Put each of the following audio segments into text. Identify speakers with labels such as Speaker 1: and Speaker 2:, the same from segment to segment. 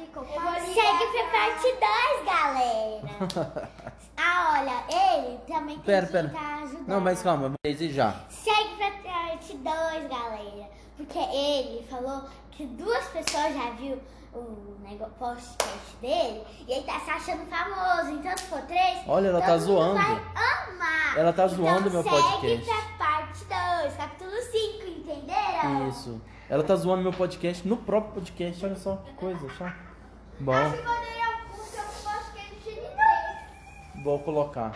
Speaker 1: ficou Segue pra parte 2, galera. ah, olha, ele também tem
Speaker 2: Pera,
Speaker 1: que
Speaker 2: pera.
Speaker 1: estar ajudando.
Speaker 2: Não, mas calma, vou dizer já.
Speaker 1: Segue pra parte 2, galera. Porque ele falou que duas pessoas já viu o negócio podcast dele e ele tá se achando famoso. Então, se for três,
Speaker 2: Olha, ela tá zoando.
Speaker 1: vai amar.
Speaker 2: Ela tá
Speaker 1: então,
Speaker 2: zoando meu podcast.
Speaker 1: Segue pra parte 2, capítulo 5, entenderam?
Speaker 2: Isso. Ela tá zoando meu podcast no próprio podcast. Olha só que coisa, chá. Bom, vou colocar.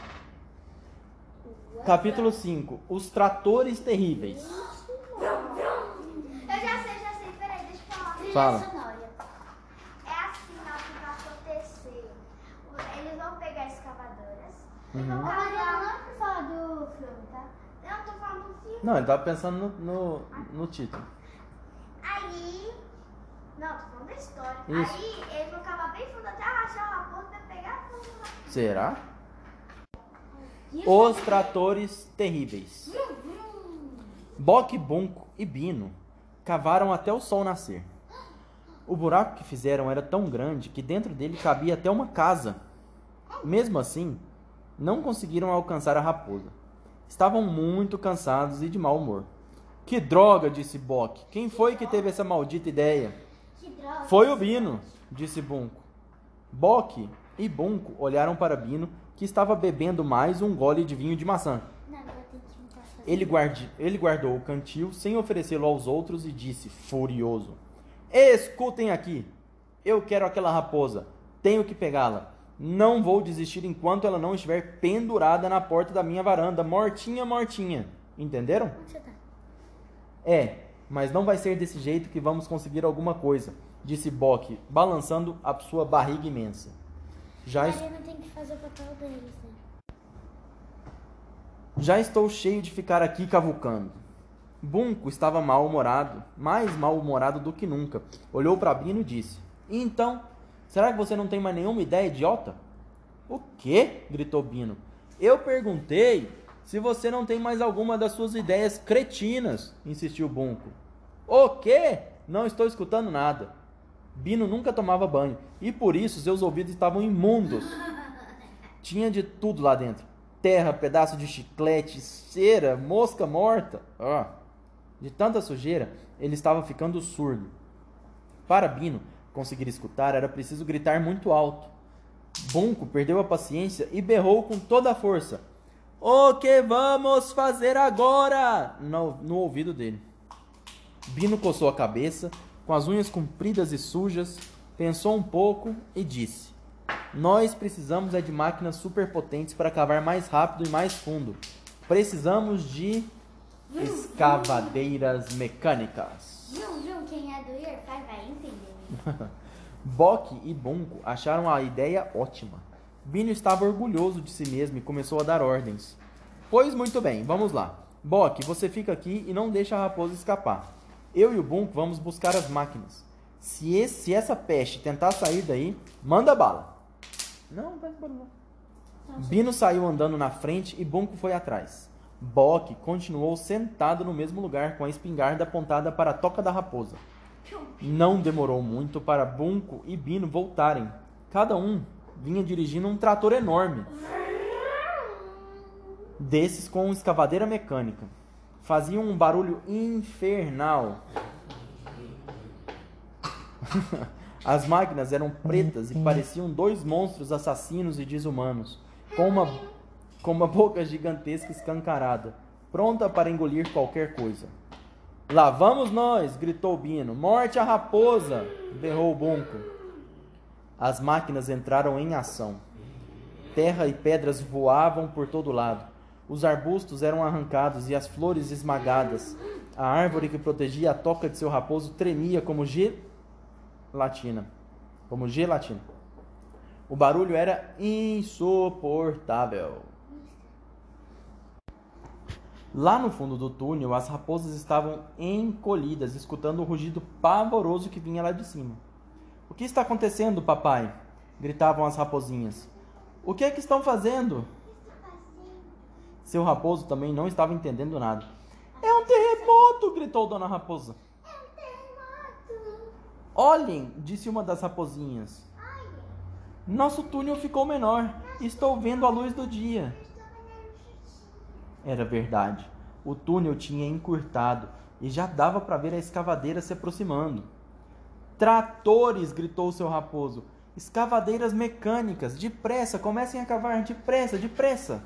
Speaker 2: Capítulo 5. Os tratores terríveis.
Speaker 3: Eu já sei, já sei. Peraí, deixa eu falar.
Speaker 2: Fala.
Speaker 3: É assim ó, que vai acontecer. Eles vão pegar escavadoras.
Speaker 2: Uhum.
Speaker 1: Mariana
Speaker 3: cavar.
Speaker 1: não pra falar do filme, tá?
Speaker 3: Eu tô falando do filme.
Speaker 2: Não, ele tava pensando no, no, no título.
Speaker 3: Não, tô falando da história.
Speaker 2: Isso.
Speaker 3: Aí eles vão cavar bem fundo até achar uma porta pra pegar fundo lá.
Speaker 2: Será? Os tratores terríveis. Boque, Bunco e Bino cavaram até o sol nascer. O buraco que fizeram era tão grande que dentro dele cabia até uma casa. Mesmo assim, não conseguiram alcançar a raposa. Estavam muito cansados e de mau humor. Que droga, disse Boque. Quem foi que teve essa maldita ideia? Foi o Bino, disse Bunco. Boque e Bunco olharam para Bino, que estava bebendo mais um gole de vinho de maçã. Ele, guarde- ele guardou o cantil sem oferecê-lo aos outros e disse, furioso: Escutem aqui! Eu quero aquela raposa. Tenho que pegá-la. Não vou desistir enquanto ela não estiver pendurada na porta da minha varanda, mortinha, mortinha. Entenderam?
Speaker 1: Onde você tá?
Speaker 2: É, mas não vai ser desse jeito que vamos conseguir alguma coisa, disse Bock, balançando a sua barriga imensa. Já, es-
Speaker 1: Mariana tem que fazer o papel deles, né?
Speaker 2: já estou cheio de ficar aqui cavucando. Bunco estava mal-humorado, mais mal-humorado do que nunca. Olhou para Bino e disse: "E Então, será que você não tem mais nenhuma ideia idiota? O quê? gritou Bino. Eu perguntei se você não tem mais alguma das suas ideias cretinas, insistiu Bunco. O quê? Não estou escutando nada. Bino nunca tomava banho e por isso seus ouvidos estavam imundos. Tinha de tudo lá dentro: terra, pedaço de chiclete, cera, mosca morta. Ah, de tanta sujeira, ele estava ficando surdo. Para Bino conseguir escutar, era preciso gritar muito alto. Bunco perdeu a paciência e berrou com toda a força: O que vamos fazer agora? No, no ouvido dele. Bino coçou a cabeça, com as unhas compridas e sujas, pensou um pouco e disse: Nós precisamos é de máquinas superpotentes para cavar mais rápido e mais fundo. Precisamos de escavadeiras mecânicas.
Speaker 1: Viu? Quem é do Year 5 vai entender.
Speaker 2: Bock e Bunko acharam a ideia ótima. Bino estava orgulhoso de si mesmo e começou a dar ordens. Pois muito bem, vamos lá. Bock, você fica aqui e não deixa a raposa escapar. Eu e o Bunko vamos buscar as máquinas. Se, esse, se essa peste tentar sair daí, manda bala. Não, vai embora não. Bino saiu andando na frente e Bunko foi atrás. Bock continuou sentado no mesmo lugar com a espingarda apontada para a toca da raposa. Não demorou muito para Bunko e Bino voltarem. Cada um vinha dirigindo um trator enorme. Desses com escavadeira mecânica. Faziam um barulho infernal. As máquinas eram pretas e pareciam dois monstros assassinos e desumanos, com uma, com uma boca gigantesca escancarada, pronta para engolir qualquer coisa. Lá vamos nós! gritou Bino. Morte à raposa! berrou Bunco. As máquinas entraram em ação. Terra e pedras voavam por todo lado. Os arbustos eram arrancados e as flores esmagadas. A árvore que protegia a toca de seu raposo tremia como gelatina. Como gelatina. O barulho era insuportável. Lá no fundo do túnel, as raposas estavam encolhidas, escutando o rugido pavoroso que vinha lá de cima. O que está acontecendo, papai? gritavam as raposinhas. O que é que estão fazendo? Seu raposo também não estava entendendo nada. É um terremoto! gritou Dona Raposa. Olhem, disse uma das raposinhas. Nosso túnel ficou menor. Estou vendo a luz do dia. Era verdade. O túnel tinha encurtado e já dava para ver a escavadeira se aproximando. Tratores! gritou seu raposo. Escavadeiras mecânicas! Depressa! Comecem a cavar! Depressa! Depressa!